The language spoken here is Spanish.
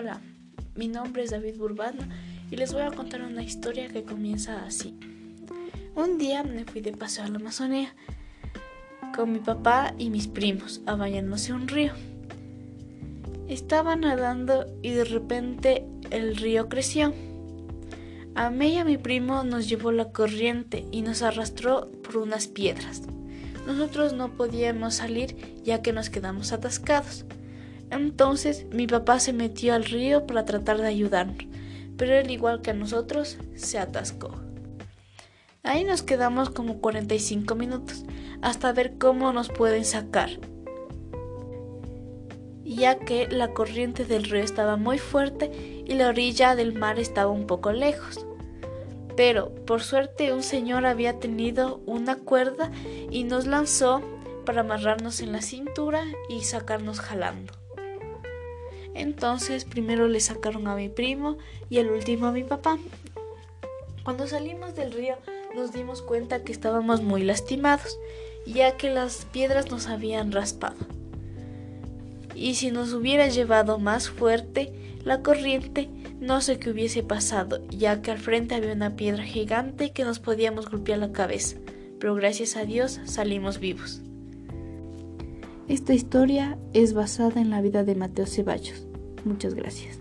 Hola, mi nombre es David Burbano y les voy a contar una historia que comienza así. Un día me fui de paseo a la Amazonía con mi papá y mis primos a bañarnos en un río. Estaba nadando y de repente el río creció. A mí y a mi primo nos llevó la corriente y nos arrastró por unas piedras. Nosotros no podíamos salir ya que nos quedamos atascados. Entonces mi papá se metió al río para tratar de ayudarnos, pero él igual que a nosotros se atascó. Ahí nos quedamos como 45 minutos hasta ver cómo nos pueden sacar, ya que la corriente del río estaba muy fuerte y la orilla del mar estaba un poco lejos. Pero por suerte un señor había tenido una cuerda y nos lanzó para amarrarnos en la cintura y sacarnos jalando. Entonces primero le sacaron a mi primo y el último a mi papá. Cuando salimos del río nos dimos cuenta que estábamos muy lastimados, ya que las piedras nos habían raspado. Y si nos hubiera llevado más fuerte la corriente, no sé qué hubiese pasado, ya que al frente había una piedra gigante que nos podíamos golpear la cabeza, pero gracias a Dios salimos vivos. Esta historia es basada en la vida de Mateo Ceballos. Muchas gracias.